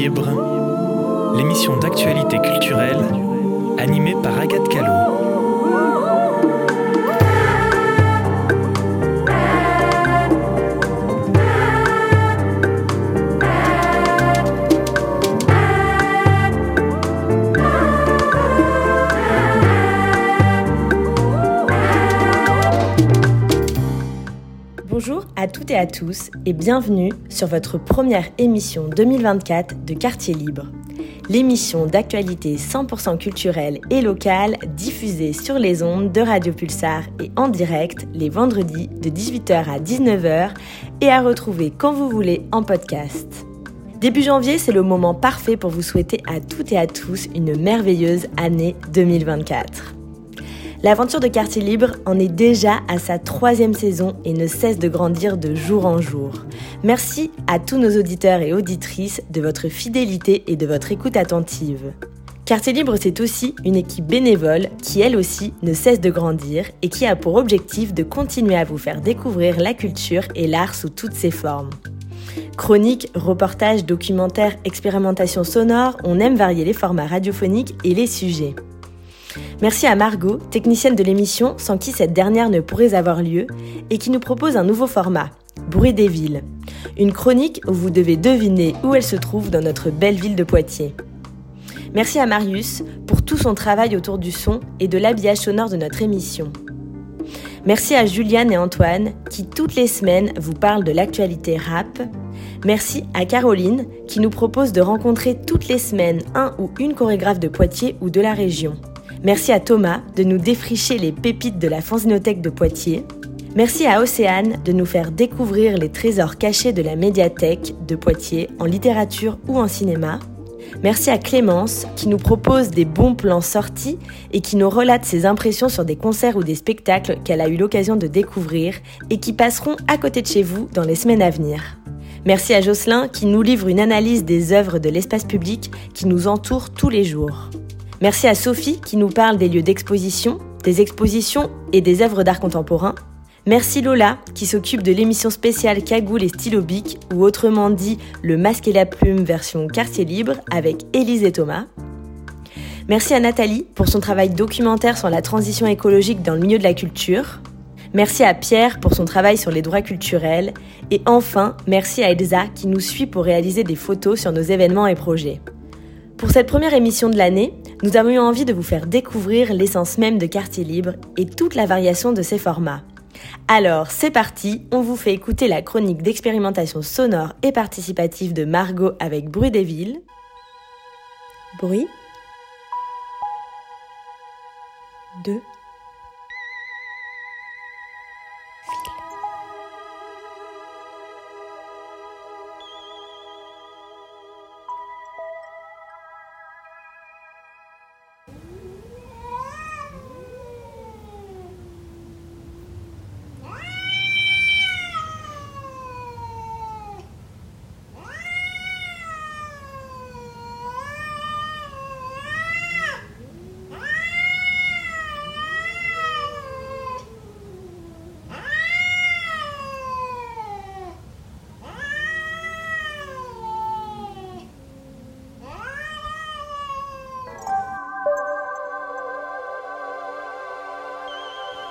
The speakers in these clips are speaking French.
Libre, tous et bienvenue sur votre première émission 2024 de Quartier Libre. L'émission d'actualité 100% culturelle et locale diffusée sur les ondes de Radio Pulsar et en direct les vendredis de 18h à 19h et à retrouver quand vous voulez en podcast. Début janvier, c'est le moment parfait pour vous souhaiter à toutes et à tous une merveilleuse année 2024. L'aventure de Quartier Libre en est déjà à sa troisième saison et ne cesse de grandir de jour en jour. Merci à tous nos auditeurs et auditrices de votre fidélité et de votre écoute attentive. Quartier Libre, c'est aussi une équipe bénévole qui, elle aussi, ne cesse de grandir et qui a pour objectif de continuer à vous faire découvrir la culture et l'art sous toutes ses formes. Chroniques, reportages, documentaires, expérimentations sonores, on aime varier les formats radiophoniques et les sujets. Merci à Margot, technicienne de l'émission, sans qui cette dernière ne pourrait avoir lieu, et qui nous propose un nouveau format, Bruit des villes. Une chronique où vous devez deviner où elle se trouve dans notre belle ville de Poitiers. Merci à Marius pour tout son travail autour du son et de l'habillage sonore de notre émission. Merci à Juliane et Antoine qui toutes les semaines vous parlent de l'actualité rap. Merci à Caroline qui nous propose de rencontrer toutes les semaines un ou une chorégraphe de Poitiers ou de la région. Merci à Thomas de nous défricher les pépites de la Fanzinothèque de Poitiers. Merci à Océane de nous faire découvrir les trésors cachés de la médiathèque de Poitiers en littérature ou en cinéma. Merci à Clémence qui nous propose des bons plans sortis et qui nous relate ses impressions sur des concerts ou des spectacles qu'elle a eu l'occasion de découvrir et qui passeront à côté de chez vous dans les semaines à venir. Merci à Jocelyn qui nous livre une analyse des œuvres de l'espace public qui nous entoure tous les jours. Merci à Sophie qui nous parle des lieux d'exposition, des expositions et des œuvres d'art contemporain. Merci Lola qui s'occupe de l'émission spéciale Cagoule et Stylo ou autrement dit le masque et la plume version quartier libre avec Élise et Thomas. Merci à Nathalie pour son travail documentaire sur la transition écologique dans le milieu de la culture. Merci à Pierre pour son travail sur les droits culturels. Et enfin, merci à Elsa qui nous suit pour réaliser des photos sur nos événements et projets. Pour cette première émission de l'année, nous avons envie de vous faire découvrir l'essence même de Quartier Libre et toute la variation de ses formats. Alors, c'est parti, on vous fait écouter la chronique d'expérimentation sonore et participative de Margot avec Bruit des villes. Bruit. 2.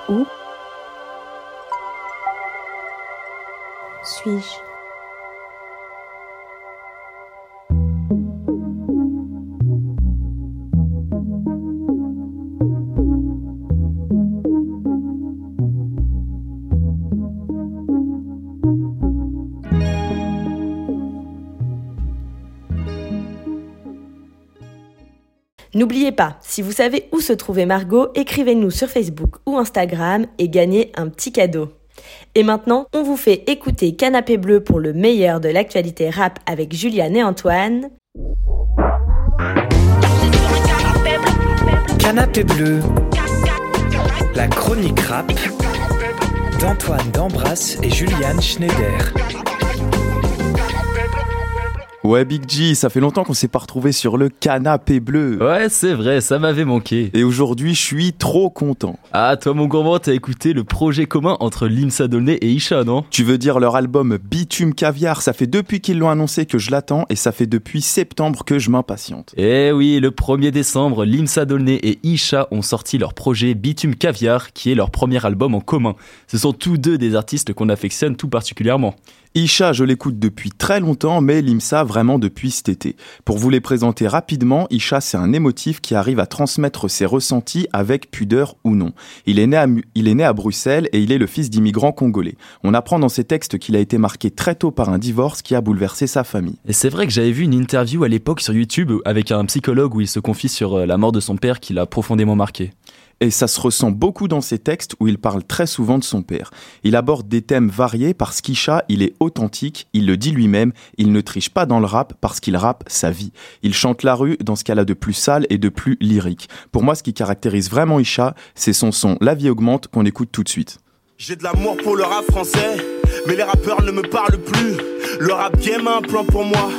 Où suis-je? N'oubliez pas, si vous savez où se trouvait Margot, écrivez-nous sur Facebook ou Instagram et gagnez un petit cadeau. Et maintenant, on vous fait écouter Canapé Bleu pour le meilleur de l'actualité rap avec Juliane et Antoine. Canapé Bleu, la chronique rap d'Antoine Dambras et Juliane Schneider. Ouais, Big G, ça fait longtemps qu'on s'est pas retrouvé sur le canapé bleu. Ouais, c'est vrai, ça m'avait manqué. Et aujourd'hui, je suis trop content. Ah, toi, mon gourmand, t'as écouté le projet commun entre Limsa Dolné et Isha, non? Tu veux dire leur album Bitume Caviar? Ça fait depuis qu'ils l'ont annoncé que je l'attends et ça fait depuis septembre que je m'impatiente. Eh oui, le 1er décembre, Limsa Dolné et Isha ont sorti leur projet Bitume Caviar, qui est leur premier album en commun. Ce sont tous deux des artistes qu'on affectionne tout particulièrement. Isha, je l'écoute depuis très longtemps, mais Limsa vraiment depuis cet été. Pour vous les présenter rapidement, Isha c'est un émotif qui arrive à transmettre ses ressentis avec pudeur ou non. Il est né à, il est né à Bruxelles et il est le fils d'immigrants congolais. On apprend dans ses textes qu'il a été marqué très tôt par un divorce qui a bouleversé sa famille. Et c'est vrai que j'avais vu une interview à l'époque sur YouTube avec un psychologue où il se confie sur euh, la mort de son père qui l'a profondément marqué et ça se ressent beaucoup dans ses textes où il parle très souvent de son père. Il aborde des thèmes variés parce qu'Isha, il est authentique, il le dit lui-même, il ne triche pas dans le rap parce qu'il rappe sa vie. Il chante la rue dans ce qu'elle a de plus sale et de plus lyrique. Pour moi, ce qui caractérise vraiment Isha, c'est son son La vie augmente qu'on écoute tout de suite. J'ai de l'amour pour le rap français, mais les rappeurs ne me parlent plus. Le rap game a un plan pour moi.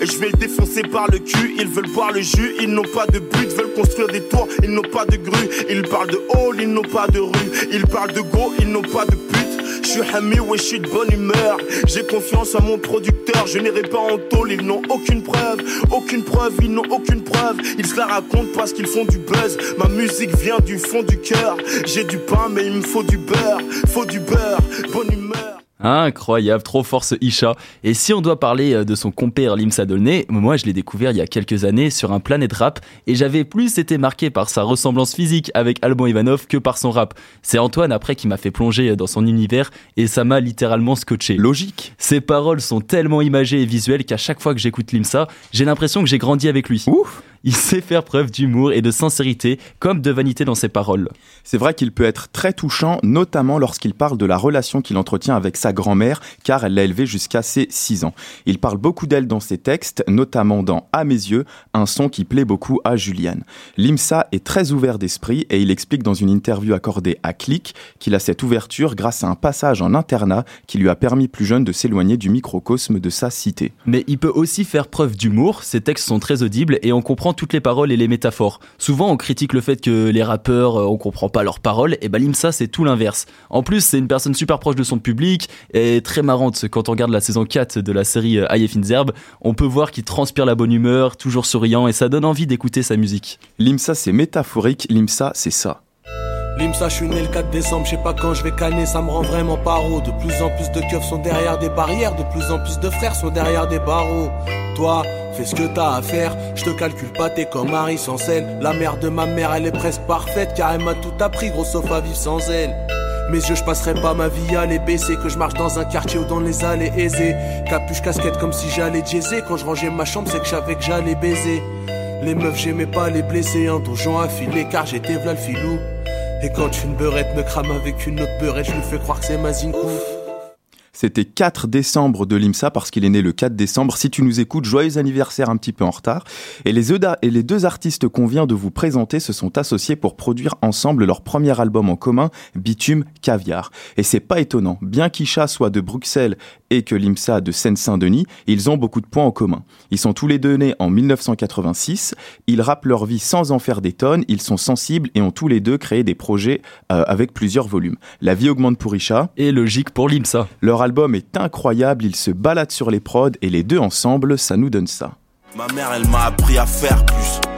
Et je vais le défoncer par le cul. Ils veulent boire le jus, ils n'ont pas de but, veulent construire des tours, ils n'ont pas de grue. Ils parlent de hall, ils n'ont pas de rue. Ils parlent de go, ils n'ont pas de pute. Je suis Hami, ouais, de bonne humeur. J'ai confiance en mon producteur, je n'irai pas en tôle, ils n'ont aucune preuve, aucune preuve, ils n'ont aucune preuve. Ils se la racontent parce qu'ils font du buzz. Ma musique vient du fond du cœur. J'ai du pain, mais il me faut du beurre, faut du beurre, bonne humeur. Incroyable, trop force Isha. Et si on doit parler euh, de son compère Limsa Dolné, moi je l'ai découvert il y a quelques années sur un Planet Rap et j'avais plus été marqué par sa ressemblance physique avec Alban Ivanov que par son rap. C'est Antoine après qui m'a fait plonger dans son univers et ça m'a littéralement scotché. Logique. Ses paroles sont tellement imagées et visuelles qu'à chaque fois que j'écoute Limsa, j'ai l'impression que j'ai grandi avec lui. Ouf il sait faire preuve d'humour et de sincérité, comme de vanité dans ses paroles. C'est vrai qu'il peut être très touchant, notamment lorsqu'il parle de la relation qu'il entretient avec sa grand-mère, car elle l'a élevé jusqu'à ses 6 ans. Il parle beaucoup d'elle dans ses textes, notamment dans À mes yeux, un son qui plaît beaucoup à Juliane. Limsa est très ouvert d'esprit et il explique dans une interview accordée à Click qu'il a cette ouverture grâce à un passage en internat qui lui a permis plus jeune de s'éloigner du microcosme de sa cité. Mais il peut aussi faire preuve d'humour, ses textes sont très audibles et on comprend toutes les paroles et les métaphores. Souvent, on critique le fait que les rappeurs, euh, on comprend pas leurs paroles, et bah Limsa, c'est tout l'inverse. En plus, c'est une personne super proche de son public et très marrante. Quand on regarde la saison 4 de la série euh, Aïe Zerbe, on peut voir qu'il transpire la bonne humeur, toujours souriant, et ça donne envie d'écouter sa musique. Limsa, c'est métaphorique, Limsa, c'est ça. Limsa, je suis né le 4 décembre, je sais pas quand je vais canner, ça me rend vraiment paro. De plus en plus de keufs sont derrière des barrières, de plus en plus de frères sont derrière des barreaux. Toi, fais ce que t'as à faire, je te calcule pas, t'es comme Marie sans sel. La mère de ma mère, elle est presque parfaite, car elle m'a tout appris, gros sauf à vivre sans elle. Mes yeux, je passerai pas ma vie à les baisser. Que je marche dans un quartier ou dans les allées aisées. Capuche, casquette comme si j'allais jaiser. Quand je rangeais ma chambre, c'est que j'avais que j'allais baiser. Les meufs, j'aimais pas les blesser. Un donjon affilé car j'étais v'là le filou. Et quand une beurette me crame avec une autre beurette, je lui fais croire que c'est ma zinkou. C'était 4 décembre de l'IMSA parce qu'il est né le 4 décembre. Si tu nous écoutes, joyeux anniversaire un petit peu en retard. Et les, et les deux artistes qu'on vient de vous présenter se sont associés pour produire ensemble leur premier album en commun, Bitume Caviar. Et c'est pas étonnant. Bien qu'Isha soit de Bruxelles et que l'IMSA de Seine-Saint-Denis, ils ont beaucoup de points en commun. Ils sont tous les deux nés en 1986. Ils rappent leur vie sans en faire des tonnes. Ils sont sensibles et ont tous les deux créé des projets euh, avec plusieurs volumes. La vie augmente pour Isha. Et logique pour l'IMSA. Leur album est incroyable, ils se baladent sur les prods et les deux ensemble, ça nous donne ça. Ma mère, elle m'a appris à faire plus.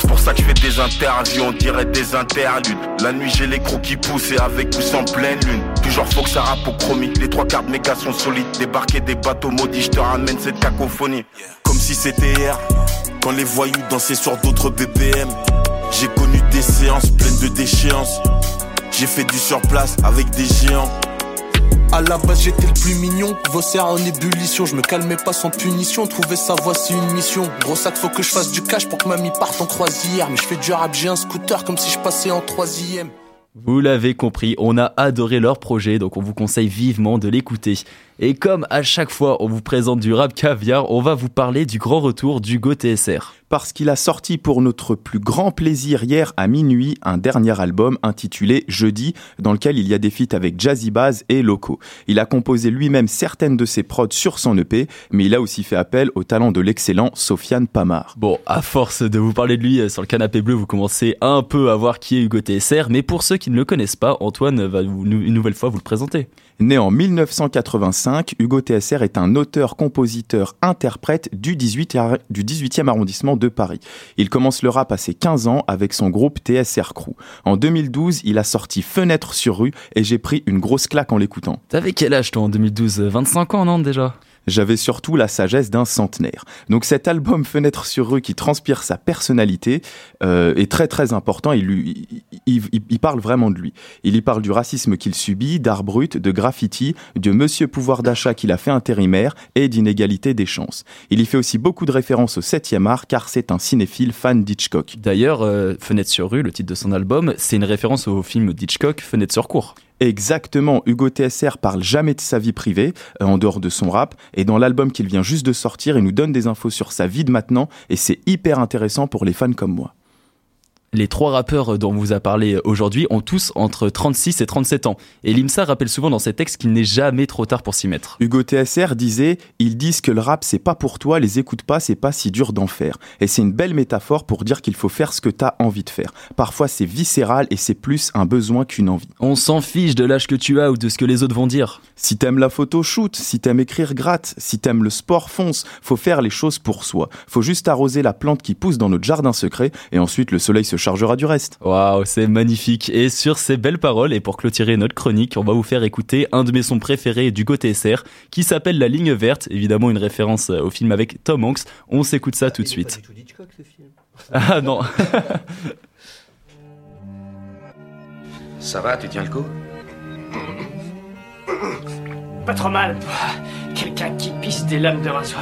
C'est pour ça que je fais des interviews, on dirait des interludes. La nuit, j'ai les crocs qui poussent et avec ou en pleine lune. Toujours faut que ça rappe au. Les trois quarts de méga sont solides. Débarquer des bateaux maudits, je te ramène cette cacophonie. Comme si c'était hier, quand les voyous dansaient sur d'autres BPM. J'ai connu des séances pleines de déchéances. J'ai fait du surplace avec des géants. À la base j'étais le plus mignon, vos serres en ébullition, je me calmais pas sans punition, trouver sa voix c'est une mission. Gros sac faut que je fasse du cash pour que mamie parte en croisière, mais je fais du rap, j'ai un scooter comme si je passais en troisième. Vous l'avez compris, on a adoré leur projet, donc on vous conseille vivement de l'écouter. Et comme à chaque fois on vous présente du rap caviar, on va vous parler du grand retour d'Hugo TSR parce qu'il a sorti pour notre plus grand plaisir hier à minuit un dernier album intitulé Jeudi, dans lequel il y a des feats avec Jazzy Baz et Loco. Il a composé lui-même certaines de ses prods sur son EP, mais il a aussi fait appel au talent de l'excellent Sofiane Pamar. Bon, à force de vous parler de lui euh, sur le canapé bleu, vous commencez un peu à voir qui est Hugo TSR, mais pour ceux qui ne le connaissent pas, Antoine va une nouvelle fois vous le présenter. Né en 1985, Hugo TSR est un auteur, compositeur, interprète du 18e arrondissement de Paris. Il commence le rap à ses 15 ans avec son groupe TSR Crew. En 2012, il a sorti Fenêtre sur rue et j'ai pris une grosse claque en l'écoutant. T'avais quel âge toi en 2012 25 ans, non déjà? J'avais surtout la sagesse d'un centenaire. Donc cet album Fenêtre sur rue qui transpire sa personnalité euh, est très très important. Il, lui, il, parle vraiment de lui. Il y parle du racisme qu'il subit, d'art brut, de graffiti, de monsieur pouvoir d'achat qu'il a fait intérimaire et d'inégalité des chances. Il y fait aussi beaucoup de références au 7e art car c'est un cinéphile fan d'Hitchcock. D'ailleurs, euh, Fenêtre sur rue, le titre de son album, c'est une référence au film d'Hitchcock, Fenêtre sur cour. Exactement, Hugo TSR parle jamais de sa vie privée, euh, en dehors de son rap, et dans l'album qu'il vient juste de sortir, il nous donne des infos sur sa vie de maintenant, et c'est hyper intéressant pour les fans comme moi. Les trois rappeurs dont on vous a parlé aujourd'hui ont tous entre 36 et 37 ans. Et Limsa rappelle souvent dans ses textes qu'il n'est jamais trop tard pour s'y mettre. Hugo TSR disait Ils disent que le rap c'est pas pour toi, les écoute pas, c'est pas si dur d'en faire. Et c'est une belle métaphore pour dire qu'il faut faire ce que t'as envie de faire. Parfois c'est viscéral et c'est plus un besoin qu'une envie. On s'en fiche de l'âge que tu as ou de ce que les autres vont dire. Si t'aimes la photo, shoot. Si t'aimes écrire, gratte. Si t'aimes le sport, fonce. Faut faire les choses pour soi. Faut juste arroser la plante qui pousse dans notre jardin secret et ensuite le soleil se chargera du reste. Waouh, c'est magnifique. Et sur ces belles paroles, et pour clôturer notre chronique, on va vous faire écouter un de mes sons préférés du côté SR, qui s'appelle La Ligne Verte, évidemment une référence euh, au film avec Tom Hanks. On s'écoute ça tout de suite. Ah non. ça va, tu tiens le coup? Pas trop mal. Quelqu'un qui pisse des lames de rasoir.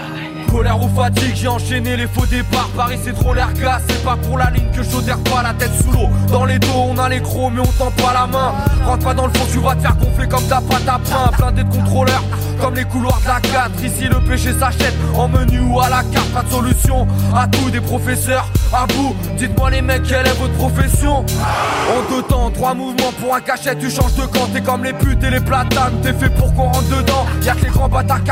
Colère ou fatigue, j'ai enchaîné les faux départs. Paris, c'est trop l'air glace, c'est pas pour la ligne que je pas la tête sous l'eau. Dans les dos, on a les crocs, mais on tend pas la main. Rentre pas dans le fond, tu vas te faire gonfler comme ta pâte à pain. Plein de contrôleurs, comme les couloirs de la 4. Ici, le péché s'achète en menu ou à la carte. Pas de solution à tout, des professeurs à bout. Dites-moi, les mecs, quelle est votre profession? En deux temps, trois mouvements pour un cachet, tu changes de camp. T'es comme les putes et les platanes, t'es fait pour qu'on rentre dedans. Y'a que les grands bâtards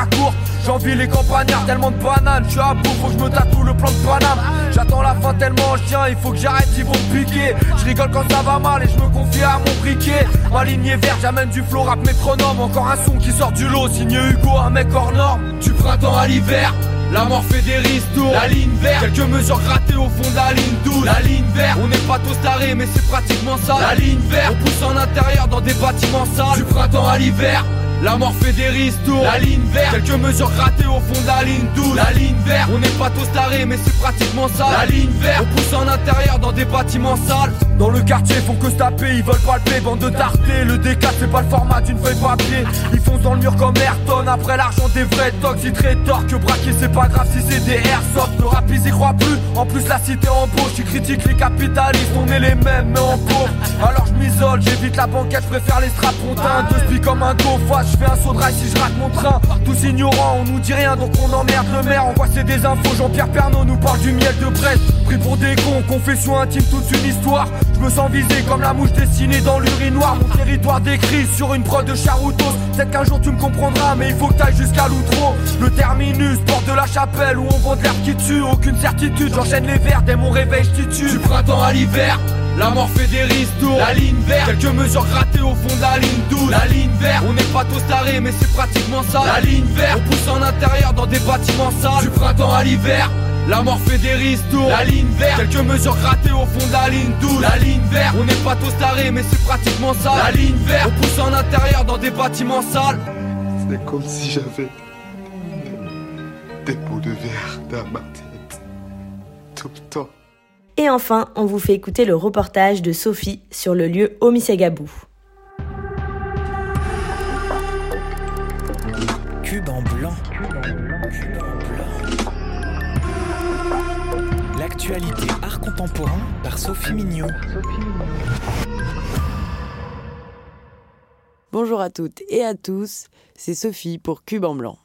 J'envie les campagnards, tellement de bananes. Je suis à bout, faut que je me tatoue le plan de Paname. J'attends la fin tellement je tiens, il faut que j'arrête, ils vont piquer. Je rigole quand ça va mal et je me confie à mon briquet. Ma ligne est verte, j'amène du flow rap métronome. Encore un son qui sort du lot, signé Hugo, un mec hors norme. Du printemps à l'hiver. La mort fait des ristos, la ligne verte, quelques mesures grattées au fond de la ligne 12 La ligne verte, on n'est pas tous tarés mais c'est pratiquement ça La ligne verte, on pousse en intérieur dans des bâtiments sales Du printemps à l'hiver la mort fait des ristos, la ligne verte, quelques mesures ratées au fond de la ligne 12 La ligne verte, on n'est pas tous tarés mais c'est pratiquement ça La ligne verte, on pousse en intérieur dans des bâtiments sales. Dans le quartier font que se taper, ils veulent palper, bande de tartés. Le D4 c'est pas le format d'une feuille papier. Ils foncent dans le mur comme Ayrton, après l'argent des vrais tox Ils que braquer c'est pas grave si c'est des airsoft. Le rap ils y croient plus, en plus la cité embauche Ils critiquent les capitalistes, on est les mêmes mais en pauvre. Alors je m'isole, j'évite la banquette, je préfère les strapontins Deux comme un go je fais un saut de rail si je rate mon train. Tous ignorants, on nous dit rien donc on emmerde le maire. On voit des infos, Jean-Pierre Pernaud nous parle du miel de Brest. Pris pour des cons, confession intime, toute une histoire. Je me sens visé comme la mouche dessinée dans l'urinoir. Mon territoire décrit sur une prod de charoutos. Peut-être qu'un jour tu me comprendras, mais il faut que t'ailles jusqu'à l'outro. Le terminus, porte de la chapelle où on vend de l'air qui tue. Aucune certitude, j'enchaîne les verres dès mon réveil, je tue. Du printemps à l'hiver. La mort fait des ristos, la ligne verte, quelques mesures grattées au fond de la ligne 12 La ligne verte, on n'est pas tous tarés mais c'est pratiquement ça. La ligne verte, on pousse en intérieur dans des bâtiments sales. Du printemps à l'hiver. La mort fait des ristos, la ligne verte, quelques mesures grattées au fond de la ligne 12 La ligne verte, on n'est pas tous tarés mais c'est pratiquement ça. La ligne verte, on pousse en intérieur dans des bâtiments sales. C'est comme si j'avais des pots de verre dans ma tête. Tout le temps et enfin, on vous fait écouter le reportage de Sophie sur le lieu Omisegabou. Cube en blanc. Cube en blanc. L'actualité art contemporain par Sophie Mignot. Bonjour à toutes et à tous, c'est Sophie pour Cube en Blanc.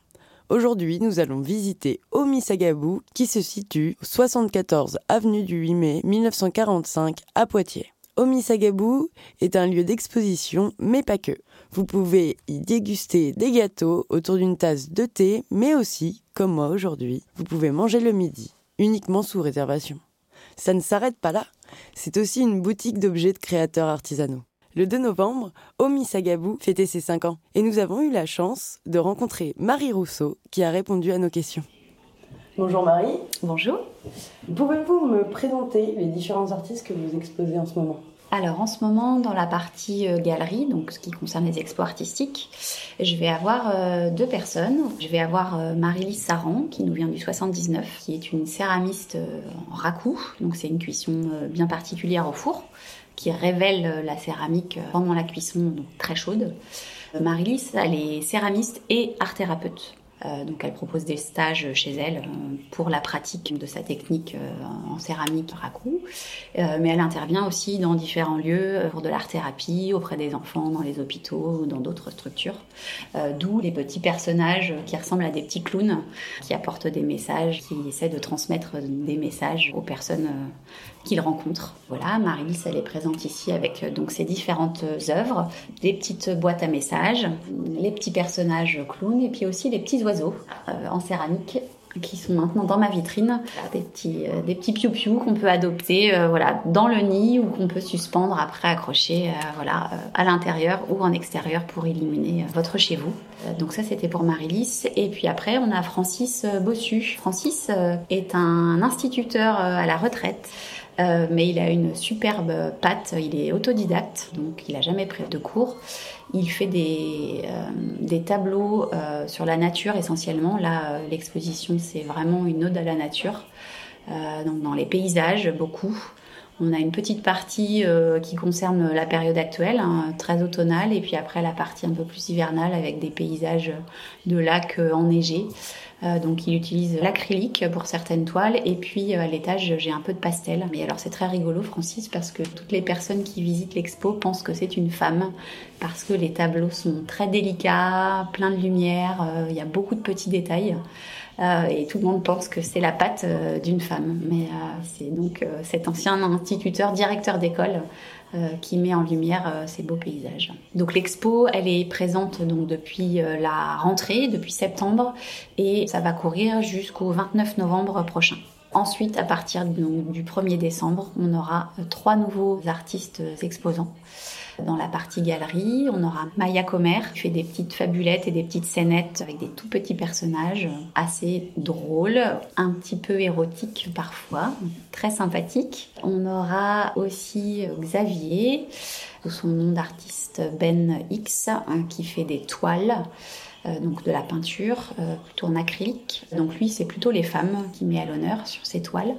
Aujourd'hui, nous allons visiter Omisagabou qui se situe au 74 avenue du 8 mai 1945 à Poitiers. Omisagabou est un lieu d'exposition, mais pas que. Vous pouvez y déguster des gâteaux autour d'une tasse de thé, mais aussi, comme moi aujourd'hui, vous pouvez manger le midi, uniquement sous réservation. Ça ne s'arrête pas là, c'est aussi une boutique d'objets de créateurs artisanaux. Le 2 novembre, Omi Sagabou fêtait ses 5 ans et nous avons eu la chance de rencontrer Marie Rousseau qui a répondu à nos questions. Bonjour Marie. Bonjour. Pouvez-vous me présenter les différents artistes que vous exposez en ce moment? Alors en ce moment, dans la partie euh, galerie, donc ce qui concerne les expos artistiques, je vais avoir euh, deux personnes. Je vais avoir euh, Marie-Lise Saran, qui nous vient du 79, qui est une céramiste en raku, donc c'est une cuisson bien particulière au four, qui révèle la céramique pendant la cuisson, donc très chaude. Marie-Lise, elle est céramiste et art thérapeute. Euh, donc elle propose des stages chez elle euh, pour la pratique de sa technique euh, en céramique raku. mais elle intervient aussi dans différents lieux pour de l'art-thérapie, auprès des enfants, dans les hôpitaux ou dans d'autres structures. D'où les petits personnages qui ressemblent à des petits clowns qui apportent des messages, qui essaient de transmettre des messages aux personnes qu'il rencontre. Voilà, Marie-Lise, elle est présente ici avec donc ses différentes œuvres, des petites boîtes à messages, les petits personnages clowns et puis aussi les petits oiseaux euh, en céramique qui sont maintenant dans ma vitrine, des petits des petits piou qu'on peut adopter voilà dans le nid ou qu'on peut suspendre après accrocher voilà à l'intérieur ou en extérieur pour illuminer votre chez vous. donc ça c'était pour Marie-Lise et puis après on a Francis Bossu. Francis est un instituteur à la retraite. Euh, mais il a une superbe patte, il est autodidacte, donc il n'a jamais pris de cours. Il fait des, euh, tableaux euh, sur la nature essentiellement. Là, l'exposition, c'est vraiment une ode à la nature. donc dans les paysages, beaucoup. On a une petite partie qui concerne la période actuelle, hein, très automnale, et puis après la partie un peu plus hivernale avec des paysages de lacs enneigés. Euh, donc il utilise l'acrylique pour certaines toiles et puis euh, à l'étage j'ai un peu de pastel. Mais alors c'est très rigolo Francis parce que toutes les personnes qui visitent l'expo pensent que c'est une femme parce que les tableaux sont très délicats, pleins de lumière, euh, il y a beaucoup de petits détails. et tout le monde pense que c'est la patte d'une femme. Mais c'est donc cet ancien instituteur, directeur d'école, qui met en lumière euh, ces beaux paysages. Donc l'expo, elle est présente donc depuis euh, la rentrée, depuis septembre, et ça va courir jusqu'au 29 novembre prochain. Ensuite, à partir du 1er décembre, on aura trois nouveaux artistes exposants. Dans la partie galerie, on aura Maya Comer qui fait des petites fabulettes et des petites scénettes avec des tout petits personnages assez drôles, un petit peu érotiques parfois, très sympathiques. On aura aussi Xavier, sous son nom d'artiste Ben X, hein, qui fait des toiles donc de la peinture, euh, plutôt en acrylique. Donc lui, c'est plutôt les femmes qui met à l'honneur sur ses toiles.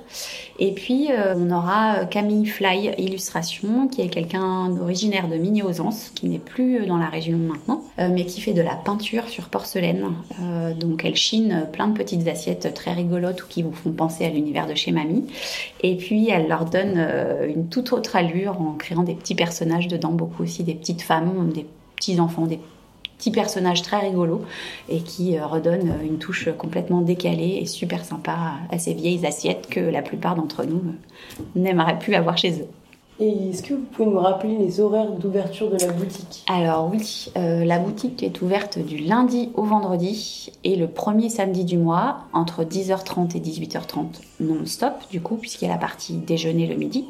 Et puis euh, on aura Camille Fly Illustration, qui est quelqu'un originaire de Migny-aux-Anses, qui n'est plus dans la région maintenant, mais qui fait de la peinture sur porcelaine. donc elle chine plein de petites assiettes très rigolotes ou qui vous font penser à l'univers de chez Mamie. Et puis elle leur donne une toute autre allure en créant des petits personnages dedans, beaucoup aussi des petites femmes, des petits enfants, des petit personnage très rigolo et qui euh, redonne une touche complètement décalée et super sympa à ces vieilles assiettes que la plupart d'entre nous euh, n'aimeraient plus avoir chez eux. Et est-ce que vous pouvez nous rappeler les horaires d'ouverture de la boutique? Alors oui, euh, la boutique est ouverte du lundi au vendredi et le premier samedi du mois entre 10h30 et 18h30 non-stop du coup puisqu'il y a la partie déjeuner le midi.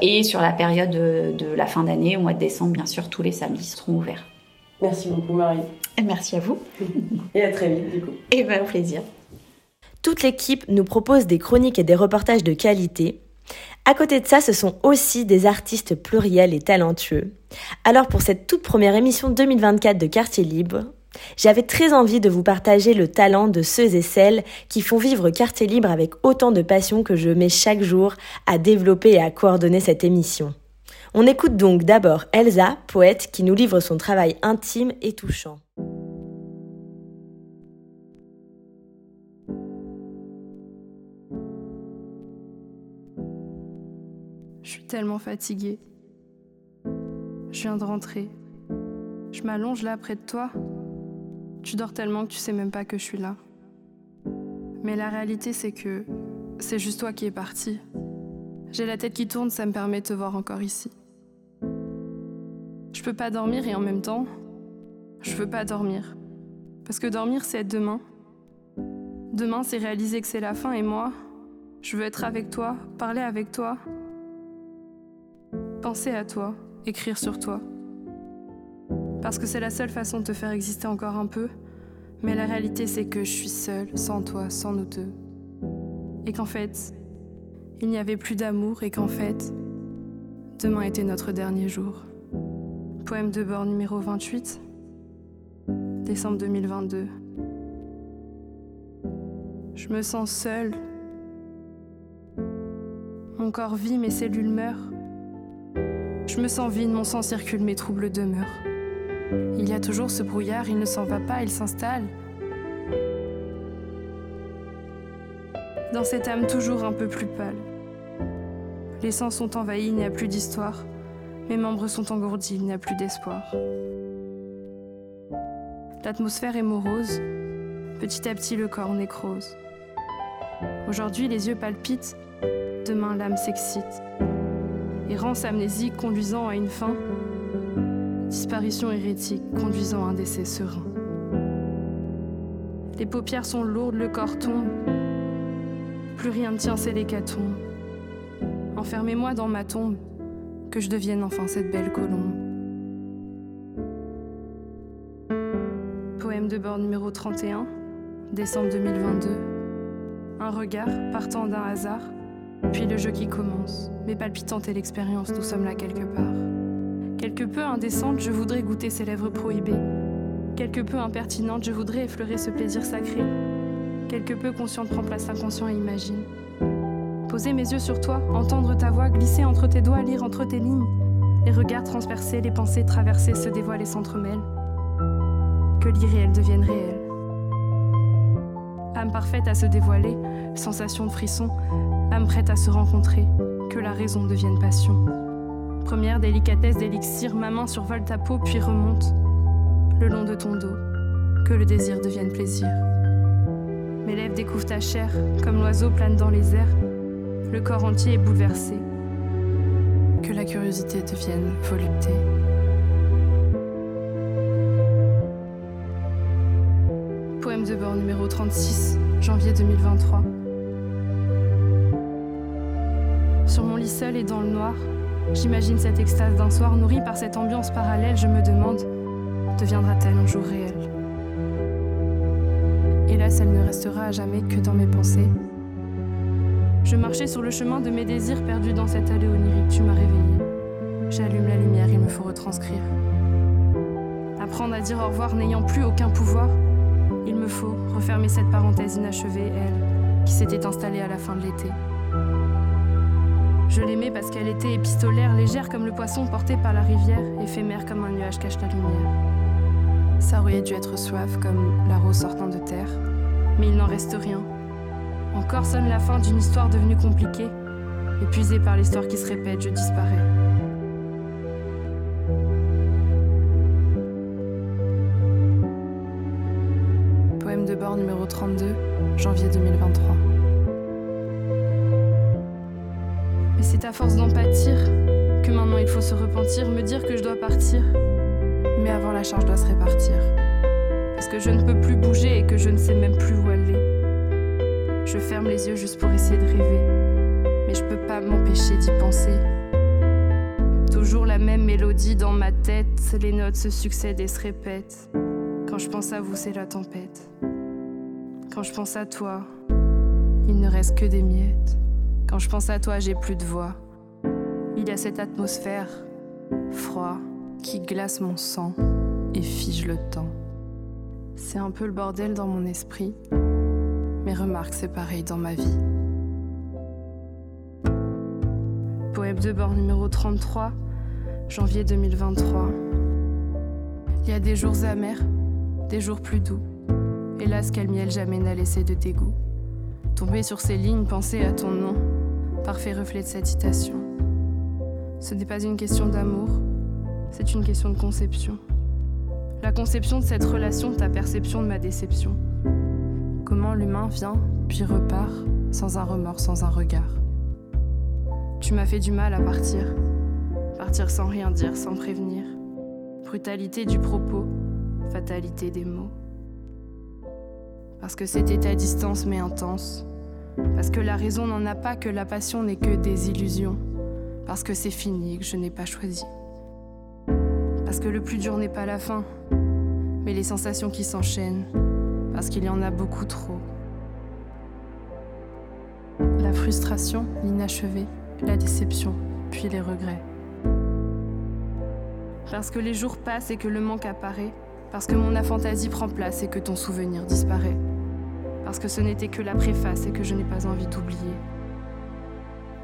Et sur la période de la fin d'année, au mois de décembre, bien sûr, tous les samedis seront ouverts. Merci beaucoup Marie. Merci à vous. Et à très vite du coup. Et bien au plaisir. Toute l'équipe nous propose des chroniques et des reportages de qualité. À côté de ça, ce sont aussi des artistes pluriels et talentueux. Alors pour cette toute première émission 2024 de Quartier Libre, j'avais très envie de vous partager le talent de ceux et celles qui font vivre Quartier Libre avec autant de passion que je mets chaque jour à développer et à coordonner cette émission. On écoute donc d'abord Elsa, poète, qui nous livre son travail intime et touchant. Je suis tellement fatiguée. Je viens de rentrer. Je m'allonge là près de toi. Tu dors tellement que tu sais même pas que je suis là. Mais la réalité, c'est que c'est juste toi qui es parti. J'ai la tête qui tourne, ça me permet de te voir encore ici. Je peux pas dormir et en même temps, je veux pas dormir. Parce que dormir, c'est être demain. Demain, c'est réaliser que c'est la fin et moi, je veux être avec toi, parler avec toi, penser à toi, écrire sur toi. Parce que c'est la seule façon de te faire exister encore un peu. Mais la réalité, c'est que je suis seule, sans toi, sans nous deux. Et qu'en fait, il n'y avait plus d'amour et qu'en fait, demain était notre dernier jour. Poème de bord numéro 28, décembre 2022. Je me sens seule. Mon corps vit, mes cellules meurent. Je me sens vide, mon sang circule, mes troubles demeurent. Il y a toujours ce brouillard, il ne s'en va pas, il s'installe. Dans cette âme toujours un peu plus pâle. Les sens sont envahis, il n'y a plus d'histoire. Mes membres sont engourdis, il n'y a plus d'espoir. L'atmosphère est morose. Petit à petit, le corps nécrose. Aujourd'hui, les yeux palpitent. Demain, l'âme s'excite. Errance amnésique conduisant à une fin. Disparition hérétique conduisant à un décès serein. Les paupières sont lourdes, le corps tombe. Plus rien ne tient, c'est l'hécatombe. Enfermez-moi dans ma tombe, que je devienne enfin cette belle colombe. Poème de bord numéro 31, décembre 2022. Un regard partant d'un hasard, puis le jeu qui commence. Mais palpitante est l'expérience, nous sommes là quelque part. Quelque peu indécente, je voudrais goûter ses lèvres prohibées. Quelque peu impertinente, je voudrais effleurer ce plaisir sacré. Quelque peu consciente prend place l'inconscient et imagine. Poser mes yeux sur toi, entendre ta voix glisser entre tes doigts, lire entre tes lignes. Les regards transpercés, les pensées traversées se dévoilent et s'entremêlent. Que l'irréel devienne réel. Âme parfaite à se dévoiler, sensation de frisson, âme prête à se rencontrer, que la raison devienne passion. Première délicatesse d'élixir, ma main survole ta peau puis remonte le long de ton dos. Que le désir devienne plaisir. Mes lèvres découvrent ta chair, comme l'oiseau plane dans les airs. Le corps entier est bouleversé. Que la curiosité devienne volupté. Poème de bord numéro 36, janvier 2023. Sur mon lit seul et dans le noir, J'imagine cette extase d'un soir nourri par cette ambiance parallèle, je me demande, deviendra-t-elle un jour réel? Hélas, elle ne restera à jamais que dans mes pensées. Je marchais sur le chemin de mes désirs perdus dans cette allée onirique, tu m'as réveillé. J'allume la lumière, il me faut retranscrire. Apprendre à dire au revoir n'ayant plus aucun pouvoir, il me faut refermer cette parenthèse inachevée, elle, qui s'était installée à la fin de l'été. Je l'aimais parce qu'elle était épistolaire, légère comme le poisson porté par la rivière, éphémère comme un nuage cache la lumière. Ça aurait dû être soif comme la rose sortant de terre, mais il n'en reste rien. Encore sonne la fin d'une histoire devenue compliquée. Épuisée par l'histoire qui se répète, je disparais. Poème de bord numéro 32, janvier 2023. c'est à force d'en pâtir que maintenant il faut se repentir, me dire que je dois partir. Mais avant la charge doit se répartir. Parce que je ne peux plus bouger et que je ne sais même plus où aller. Je ferme les yeux juste pour essayer de rêver. Mais je peux pas m'empêcher d'y penser. Toujours la même mélodie dans ma tête, les notes se succèdent et se répètent. Quand je pense à vous, c'est la tempête. Quand je pense à toi, il ne reste que des miettes. Quand je pense à toi, j'ai plus de voix. Il y a cette atmosphère, froid, qui glace mon sang et fige le temps. C'est un peu le bordel dans mon esprit, mais remarque, c'est pareil dans ma vie. Poème de bord numéro 33, janvier 2023. Il y a des jours amers, des jours plus doux. Hélas, quel miel jamais n'a laissé de dégoût. Tomber sur ces lignes, penser à ton nom, parfait reflet de cette citation. Ce n'est pas une question d'amour, c'est une question de conception. La conception de cette relation, ta perception de ma déception. Comment l'humain vient, puis repart, sans un remords, sans un regard. Tu m'as fait du mal à partir. Partir sans rien dire, sans prévenir. Brutalité du propos, fatalité des mots. Parce que c'était à distance mais intense. Parce que la raison n'en a pas, que la passion n'est que des illusions. Parce que c'est fini, que je n'ai pas choisi. Parce que le plus dur n'est pas la fin, mais les sensations qui s'enchaînent. Parce qu'il y en a beaucoup trop. La frustration, l'inachevé, la déception, puis les regrets. Parce que les jours passent et que le manque apparaît. Parce que mon aphantasie prend place et que ton souvenir disparaît. Parce que ce n'était que la préface et que je n'ai pas envie d'oublier.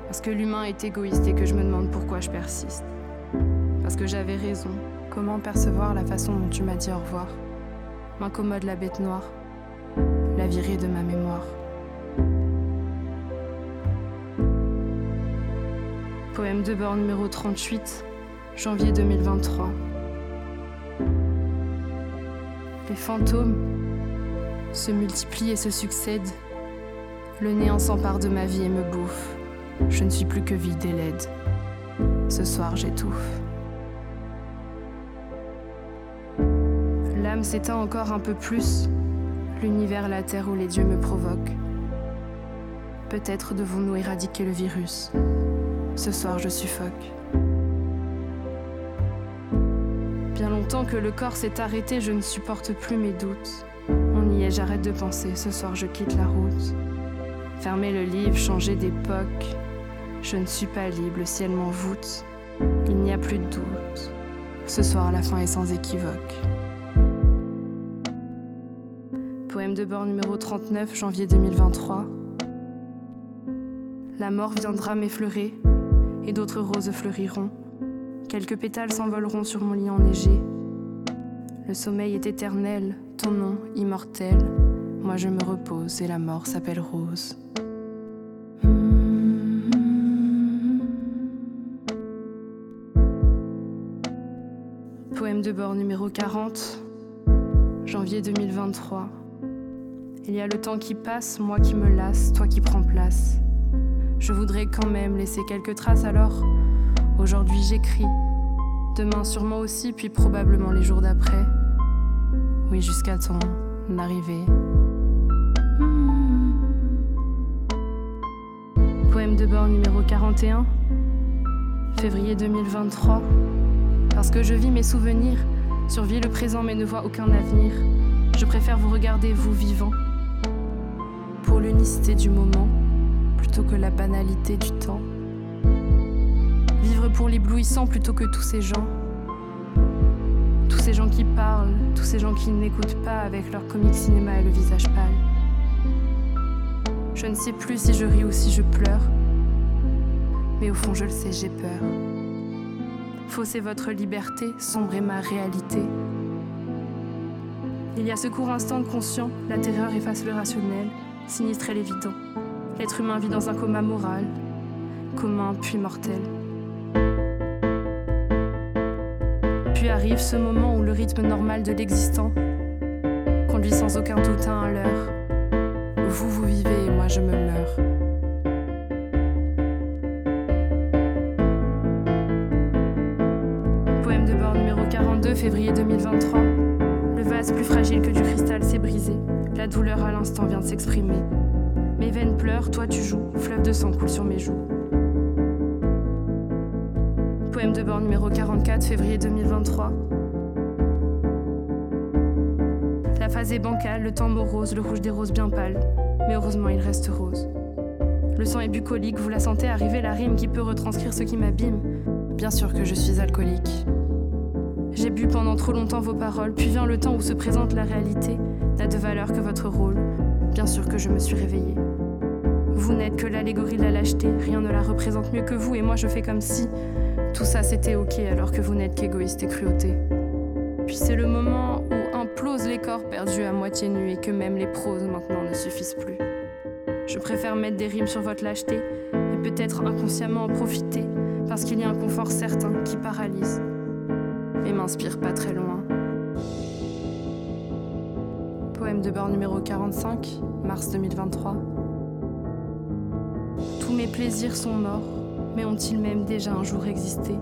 Parce que l'humain est égoïste et que je me demande pourquoi je persiste. Parce que j'avais raison. Comment percevoir la façon dont tu m'as dit au revoir? M'incommode la bête noire, la virée de ma mémoire. Poème de bord numéro 38, janvier 2023. Les fantômes se multiplient et se succèdent. Le néant s'empare de ma vie et me bouffe. Je ne suis plus que vide et laide. Ce soir, j'étouffe. L'âme s'éteint encore un peu plus. L'univers, la terre où les dieux me provoquent. Peut-être devons-nous éradiquer le virus. Ce soir, je suffoque. Bien longtemps que le corps s'est arrêté, je ne supporte plus mes doutes. On y est, j'arrête de penser. Ce soir, je quitte la route. Fermer le livre, changer d'époque. Je ne suis pas libre, le ciel m'envoûte. Il n'y a plus de doute. Ce soir, la fin est sans équivoque. Poème de bord numéro 39, janvier 2023. La mort viendra m'effleurer et d'autres roses fleuriront. Quelques pétales s'envoleront sur mon lit enneigé. Le sommeil est éternel, ton nom immortel. Moi je me repose et la mort s'appelle Rose. Poème de bord numéro 40, janvier 2023. Il y a le temps qui passe, moi qui me lasse, toi qui prends place. Je voudrais quand même laisser quelques traces alors. Aujourd'hui j'écris, demain sûrement aussi, puis probablement les jours d'après. Oui, jusqu'à ton arrivée. Poème de bord numéro 41, février 2023. Parce que je vis mes souvenirs, survis le présent mais ne vois aucun avenir. Je préfère vous regarder, vous vivant, pour l'unicité du moment, plutôt que la banalité du temps. Vivre pour l'éblouissant plutôt que tous ces gens. Tous ces gens qui parlent, tous ces gens qui n'écoutent pas avec leur comique cinéma et le visage pâle. Je ne sais plus si je ris ou si je pleure, mais au fond je le sais, j'ai peur. Fausser votre liberté, sombrer ma réalité. Il y a ce court instant de conscient, la terreur efface le rationnel, sinistre et l'évident. L'être humain vit dans un coma moral, commun puis mortel. Puis arrive ce moment où le rythme normal de l'existant conduit sans aucun doute à un leurre. Vous, vous vivez et moi je me meurs. Poème de bord numéro 42, février 2023. Le vase plus fragile que du cristal s'est brisé. La douleur à l'instant vient de s'exprimer. Mes veines pleurent, toi tu joues, fleuve de sang coule sur mes joues. Poème de bord numéro 44, février 2023. La phase est bancale, le temps morose, le rouge des roses bien pâle. Mais heureusement, il reste rose. Le sang est bucolique, vous la sentez arriver, la rime qui peut retranscrire ce qui m'abîme. Bien sûr que je suis alcoolique. J'ai bu pendant trop longtemps vos paroles, puis vient le temps où se présente la réalité, n'a de valeur que votre rôle. Bien sûr que je me suis réveillée. Vous n'êtes que l'allégorie de la lâcheté, rien ne la représente mieux que vous, et moi je fais comme si tout ça c'était ok alors que vous n'êtes qu'égoïste et cruauté. Puis c'est le moment où implosent les corps perdus à moitié nus et que même les proses maintenant ne suffisent plus. Je préfère mettre des rimes sur votre lâcheté et peut-être inconsciemment en profiter parce qu'il y a un confort certain qui paralyse et m'inspire pas très loin. De bord numéro 45, mars 2023. Tous mes plaisirs sont morts, mais ont-ils même déjà un jour existé?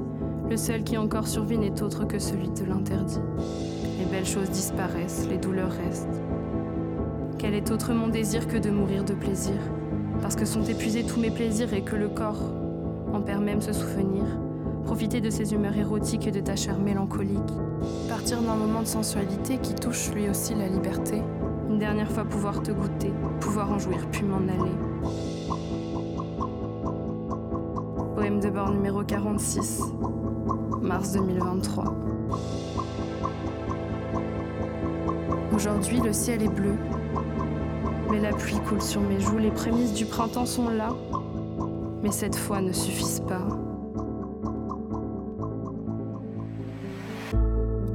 Le seul qui encore survit n'est autre que celui de l'interdit. Les belles choses disparaissent, les douleurs restent. Quel est autre mon désir que de mourir de plaisir? Parce que sont épuisés tous mes plaisirs et que le corps en perd même ce souvenir. Profiter de ses humeurs érotiques et de ta chair mélancolique. Partir d'un moment de sensualité qui touche lui aussi la liberté. Dernière fois pouvoir te goûter, pouvoir en jouir puis m'en aller. Poème de bord numéro 46, mars 2023. Aujourd'hui, le ciel est bleu, mais la pluie coule sur mes joues. Les prémices du printemps sont là, mais cette fois ne suffisent pas.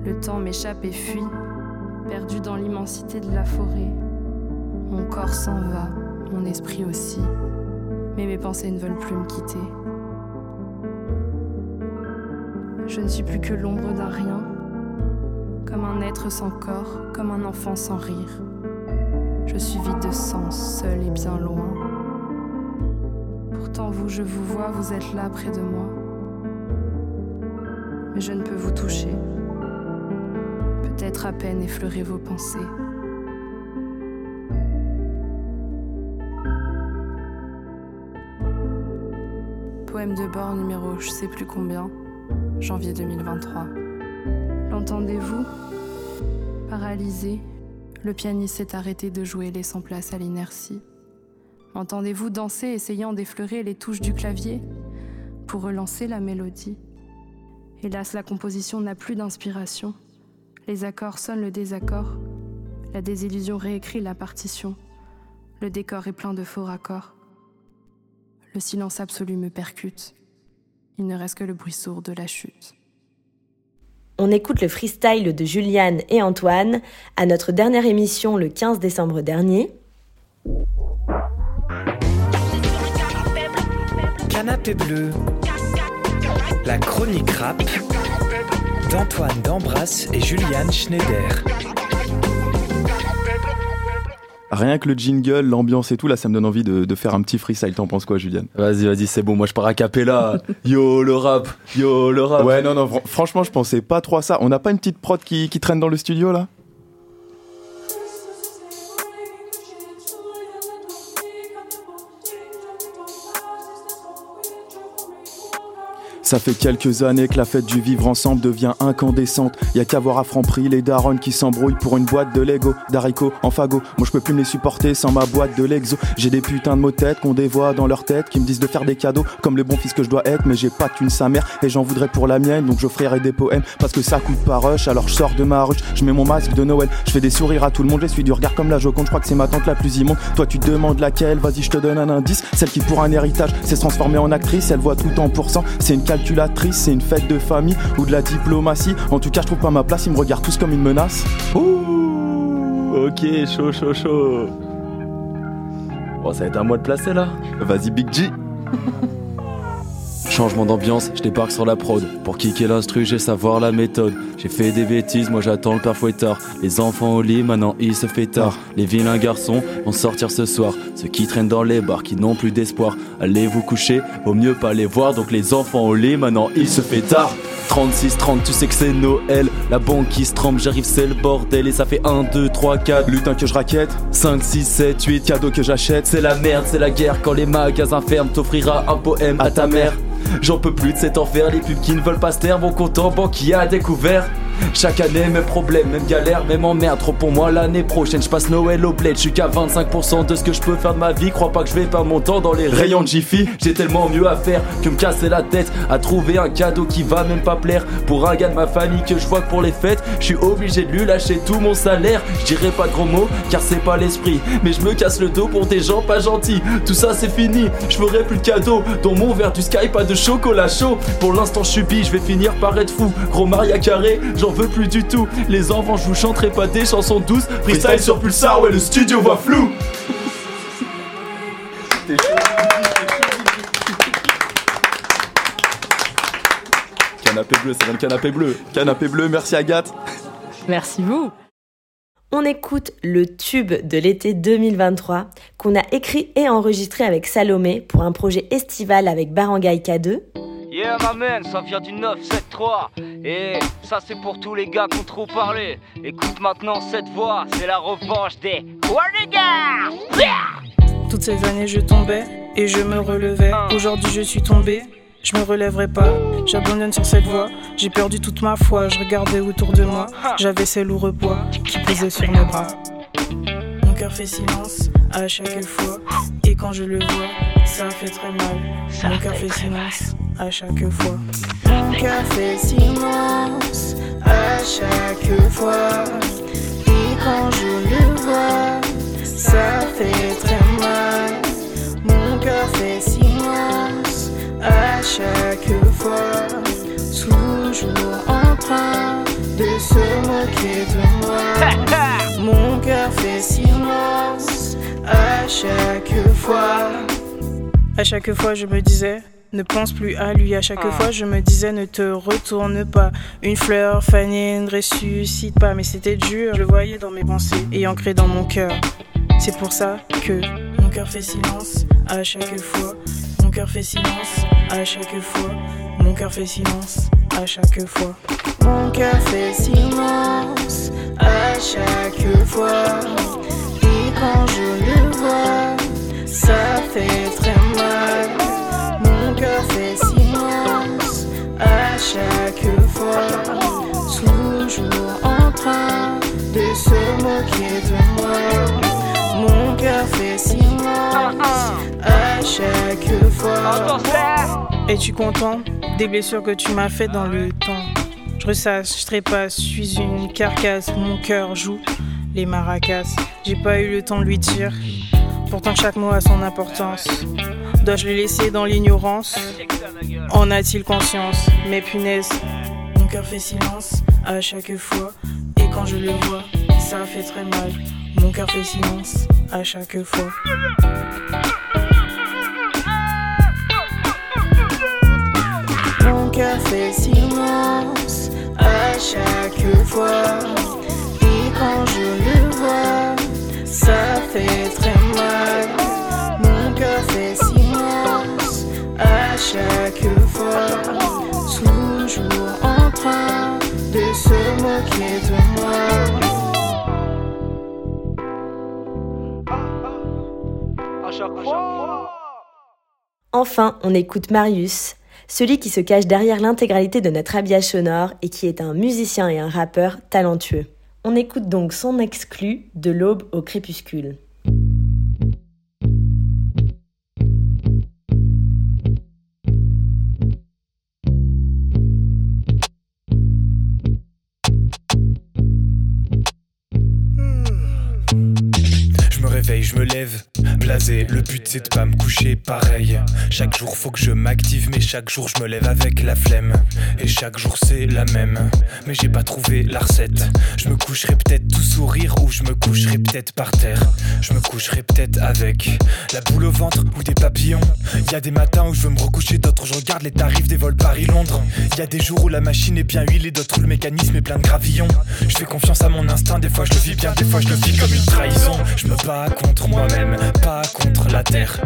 Le temps m'échappe et fuit, perdu dans l'immensité de la forêt. Mon corps s'en va, mon esprit aussi, mais mes pensées ne veulent plus me quitter. Je ne suis plus que l'ombre d'un rien, comme un être sans corps, comme un enfant sans rire. Je suis vide de sens, seul et bien loin. Pourtant vous, je vous vois, vous êtes là près de moi. Mais je ne peux vous toucher. Peut-être à peine effleurer vos pensées. Poème de bord numéro je sais plus combien, janvier 2023. L'entendez-vous? Paralysé, le pianiste s'est arrêté de jouer, laissant place à l'inertie. Entendez-vous danser, essayant d'effleurer les touches du clavier? Pour relancer la mélodie Hélas, la composition n'a plus d'inspiration. Les accords sonnent le désaccord. La désillusion réécrit la partition. Le décor est plein de faux raccords. Le silence absolu me percute. Il ne reste que le bruit sourd de la chute. On écoute le freestyle de Juliane et Antoine à notre dernière émission le 15 décembre dernier. Canapé bleu. La chronique rap d'Antoine D'Ambras et Juliane Schneider. Rien que le jingle, l'ambiance et tout, là, ça me donne envie de, de faire un petit freestyle. T'en penses quoi, Juliane? Vas-y, vas-y, c'est bon. Moi, je pars à capella. Yo, le rap. Yo, le rap. Ouais, non, non, fr- franchement, je pensais pas trop à ça. On n'a pas une petite prod qui, qui traîne dans le studio, là? Ça fait quelques années que la fête du vivre ensemble devient incandescente. Y a qu'à voir à Franprix les darons qui s'embrouillent pour une boîte de Lego, d'haricots en fagot. Moi je peux plus me les supporter sans ma boîte de Lexo. J'ai des putains de mots tête qu'on dévoie dans leur tête, qui me disent de faire des cadeaux comme le bon fils que je dois être, mais j'ai pas qu'une sa mère et j'en voudrais pour la mienne, donc j'offrirai des poèmes parce que ça coûte pas rush. Alors je sors de ma ruche, je mets mon masque de Noël, je fais des sourires à tout le monde, je suis du regard comme la Joconde. Je crois que c'est ma tante la plus immonde. Toi tu demandes laquelle, vas-y je te donne un indice. Celle qui pour un héritage s'est transformée en actrice, elle voit tout en pourcent. C'est une calculatrice, c'est une fête de famille ou de la diplomatie. En tout cas, je trouve pas ma place, ils me regardent tous comme une menace. Ouh, ok, chaud, chaud, chaud. Bon, ça va être à moi de placer là. Vas-y, Big G. Changement d'ambiance, je débarque sur la prod. Pour kicker l'instru, j'ai savoir la méthode. J'ai fait des bêtises, moi j'attends le père fouettard. Les enfants au lit, maintenant il se fait tard. Les vilains garçons vont sortir ce soir. Ceux qui traînent dans les bars, qui n'ont plus d'espoir. Allez vous coucher, vaut mieux pas les voir. Donc les enfants au lit, maintenant il se fait tard. 36, 30, tu sais que c'est Noël. La banque qui se trempe, j'arrive, c'est le bordel. Et ça fait 1, 2, 3, 4. Lutin que je raquette, 5, 6, 7, 8. cadeau que j'achète. C'est la merde, c'est la guerre. Quand les magasins ferment, t'offrira un poème à ta mère. J'en peux plus de cet enfer, les pubs qui ne veulent pas se taire, mon compte en a découvert. Chaque année, même problème, même galère, même emmerde. Trop pour moi l'année prochaine, je passe Noël au bled. Je suis qu'à 25% de ce que je peux faire de ma vie. Crois pas que je vais perdre mon temps dans les rayons de Jiffy. J'ai tellement mieux à faire que me casser la tête à trouver un cadeau qui va même pas plaire. Pour un gars de ma famille que je vois que pour les fêtes, je suis obligé de lui lâcher tout mon salaire. Je dirais pas de gros mots car c'est pas l'esprit. Mais je me casse le dos pour des gens pas gentils. Tout ça c'est fini, je ferai plus de cadeaux. Dans mon verre du sky, pas de chocolat chaud. Pour l'instant, je suis bi, je vais finir par être fou. Gros Maria Carré, j'en veux plus du tout. Les enfants, je vous chanterai pas des chansons douces. Freestyle sur Pulsar, ouais, le studio voit flou. Canapé bleu, vient de canapé bleu. Canapé bleu, merci Agathe. Merci vous. On écoute le tube de l'été 2023 qu'on a écrit et enregistré avec Salomé pour un projet estival avec Barangay K2. Yeah ma man, ça vient du 973 Et ça c'est pour tous les gars qui ont trop parlé. Écoute maintenant cette voix, c'est la revanche des Warriors. Toutes ces années je tombais et je me relevais. Aujourd'hui je suis tombé, je me relèverai pas. J'abandonne sur cette voie, j'ai perdu toute ma foi Je regardais autour de moi, j'avais ces lourds poids Qui pesaient sur mes bras fait silence à chaque fois Et quand je le vois, ça fait très mal Mon cœur fait silence à chaque fois. Mon cœur fait silence à chaque fois. Et quand je le vois, ça fait très mal. Mon cœur fait silence à chaque fois. Toujours en train de se moquer de moi. Mon cœur fait silence à chaque fois. À chaque fois, je me disais. Ne pense plus à lui. À chaque fois, je me disais ne te retourne pas. Une fleur fanée ne ressuscite pas. Mais c'était dur, je le voyais dans mes pensées et ancré dans mon cœur. C'est pour ça que mon cœur fait silence à chaque fois. Mon cœur fait silence à chaque fois. Mon cœur fait silence à chaque fois. Mon cœur fait silence à chaque fois. Et quand je le vois, ça fait très mal. Mon cœur fait silence à chaque fois. Toujours en train de se moquer de moi. Mon cœur fait silence à chaque fois. Es-tu content? Des blessures que tu m'as faites dans le temps? Je ressasse, je trépasse, je suis une carcasse. Mon cœur joue les maracas. J'ai pas eu le temps de lui dire. Pourtant, chaque mot a son importance. Dois-je le laisser dans l'ignorance? En a-t-il conscience? Mais punaise, mon cœur fait silence à chaque fois. Et quand je le vois, ça fait très mal. Mon cœur fait silence à chaque fois. Fait silence à chaque fois. Et quand je le vois, ça fait très mal. Mon cœur fait silence à chaque fois. Toujours en train de se moquer de moi. Enfin, on écoute Marius, celui qui se cache derrière l'intégralité de notre habillage sonore et qui est un musicien et un rappeur talentueux. On écoute donc son exclu de l'aube au crépuscule. Je me réveille, je me lève, blasé. Le but c'est de pas me coucher pareil. Chaque jour faut que je m'active, mais chaque jour je me lève avec la flemme. Et chaque jour c'est la même, mais j'ai pas trouvé la recette. Je me coucherai peut-être tout sourire ou je me coucherai peut-être par terre. Je me coucherai peut-être avec la boule au ventre ou des papillons. Y a des matins où je veux me recoucher, d'autres je regarde les tarifs des vols Paris-Londres. Y a des jours où la machine est bien huilée, d'autres où le mécanisme est plein de gravillons. Je fais confiance à mon instinct, des fois je le vis bien, des fois je le vis comme une trahison. Je me bats contre moi-même, contre la terre.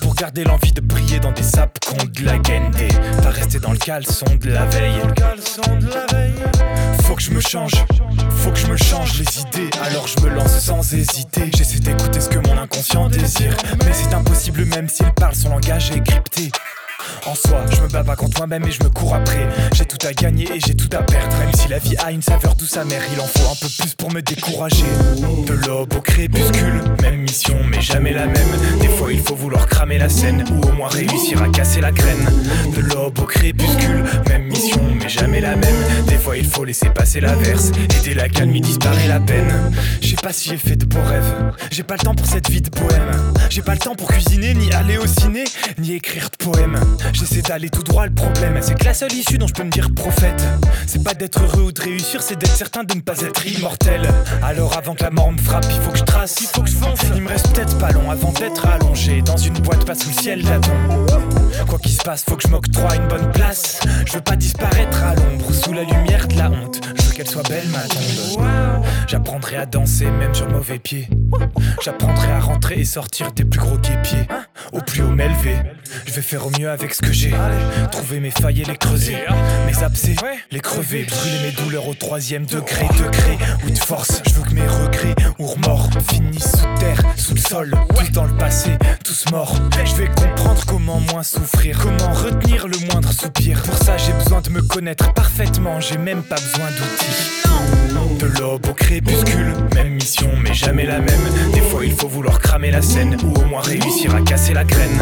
Pour garder l'envie de briller dans des sapes contre la guende. Pas rester dans le caleçon de la veille. Faut que je me change, faut que je me change les idées. Alors je me lance sans hésiter. J'essaie d'écouter ce que mon inconscient désire. Mais c'est impossible même s'il parle, son langage est crypté. En soi, je me bats pas contre moi-même et je me cours après. J'ai tout à gagner et j'ai tout à perdre. Même si la vie a une saveur douce amère, il en faut un peu plus pour me décourager. De l'aube au crépuscule, même mission, mais jamais la même. Des fois, il faut vouloir cramer la scène ou au moins réussir à casser la graine. De l'aube au crépuscule, même mission, mais jamais la même. Des fois, il faut laisser passer l'averse. Et dès la calme, il disparaît la peine. Je sais pas si j'ai fait de beaux rêves. J'ai pas le temps pour cette vie de poème. J'ai pas le temps pour cuisiner, ni aller au ciné, ni écrire de poèmes. J'essaie d'aller tout droit, le problème, c'est que la seule issue dont je peux me dire prophète, c'est pas d'être heureux ou de réussir, c'est d'être certain de ne pas être immortel. Alors avant que la mort me frappe, il faut que je trace, il faut que je fonce. Il me reste peut-être pas long avant d'être allongé dans une boîte pas sous le ciel d'Adam. Quoi qu'il se passe, faut que je m'octroie une bonne place. Je veux pas disparaître à l'ombre, sous la lumière de la honte. Qu'elle soit belle ma tombe. J'apprendrai à danser même sur mauvais pied. J'apprendrai à rentrer et sortir des plus gros guépiers. Au plus haut m'élever. Je vais faire au mieux avec ce que j'ai. Trouver mes failles et les creuser. Mes abcès, les crever. Brûler mes douleurs au troisième degré. Degré ou de force. Je veux que mes regrets ou remords finissent sous terre, sous le sol. Tous dans le passé, tous morts. Comment souffrir? Comment retenir le moindre soupir? Pour ça, j'ai besoin de me connaître parfaitement. J'ai même pas besoin d'outils. De l'aube au crépuscule, même mission, mais jamais la même. Des fois, il faut vouloir cramer la scène ou au moins réussir à casser la graine.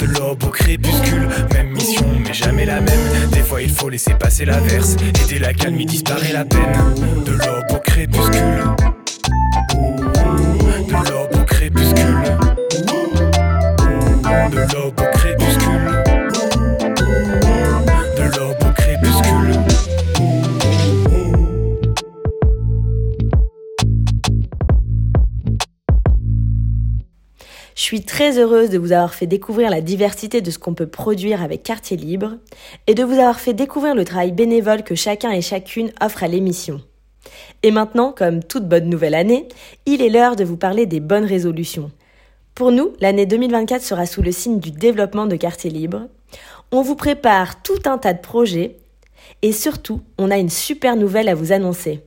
De l'aube au crépuscule, même mission, mais jamais la même. Des fois, il faut laisser passer l'averse. Et dès la calme, disparaît la peine. De l'aube au crépuscule. De l'aube au crépuscule. Suis très heureuse de vous avoir fait découvrir la diversité de ce qu'on peut produire avec Quartier Libre et de vous avoir fait découvrir le travail bénévole que chacun et chacune offre à l'émission. Et maintenant, comme toute bonne nouvelle année, il est l'heure de vous parler des bonnes résolutions. Pour nous, l'année 2024 sera sous le signe du développement de Quartier Libre. On vous prépare tout un tas de projets et surtout, on a une super nouvelle à vous annoncer.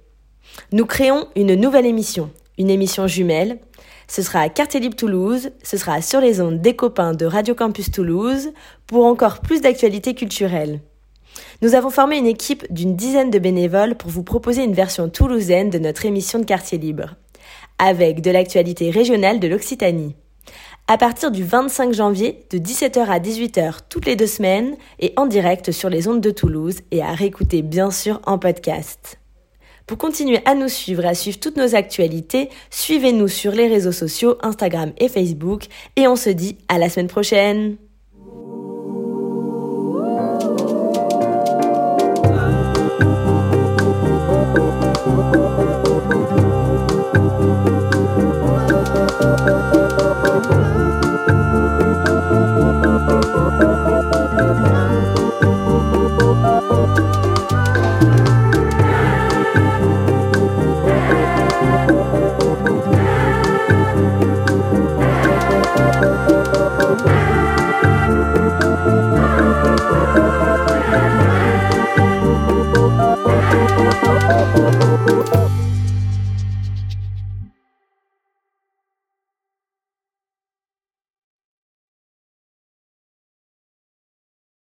Nous créons une nouvelle émission, une émission jumelle. Ce sera à Quartier Libre Toulouse, ce sera sur les ondes des copains de Radio Campus Toulouse pour encore plus d'actualités culturelles. Nous avons formé une équipe d'une dizaine de bénévoles pour vous proposer une version toulousaine de notre émission de Quartier Libre, avec de l'actualité régionale de l'Occitanie. À partir du 25 janvier, de 17h à 18h toutes les deux semaines et en direct sur les ondes de Toulouse et à réécouter bien sûr en podcast. Pour continuer à nous suivre et à suivre toutes nos actualités, suivez-nous sur les réseaux sociaux Instagram et Facebook. Et on se dit à la semaine prochaine Oh, oh, oh, oh.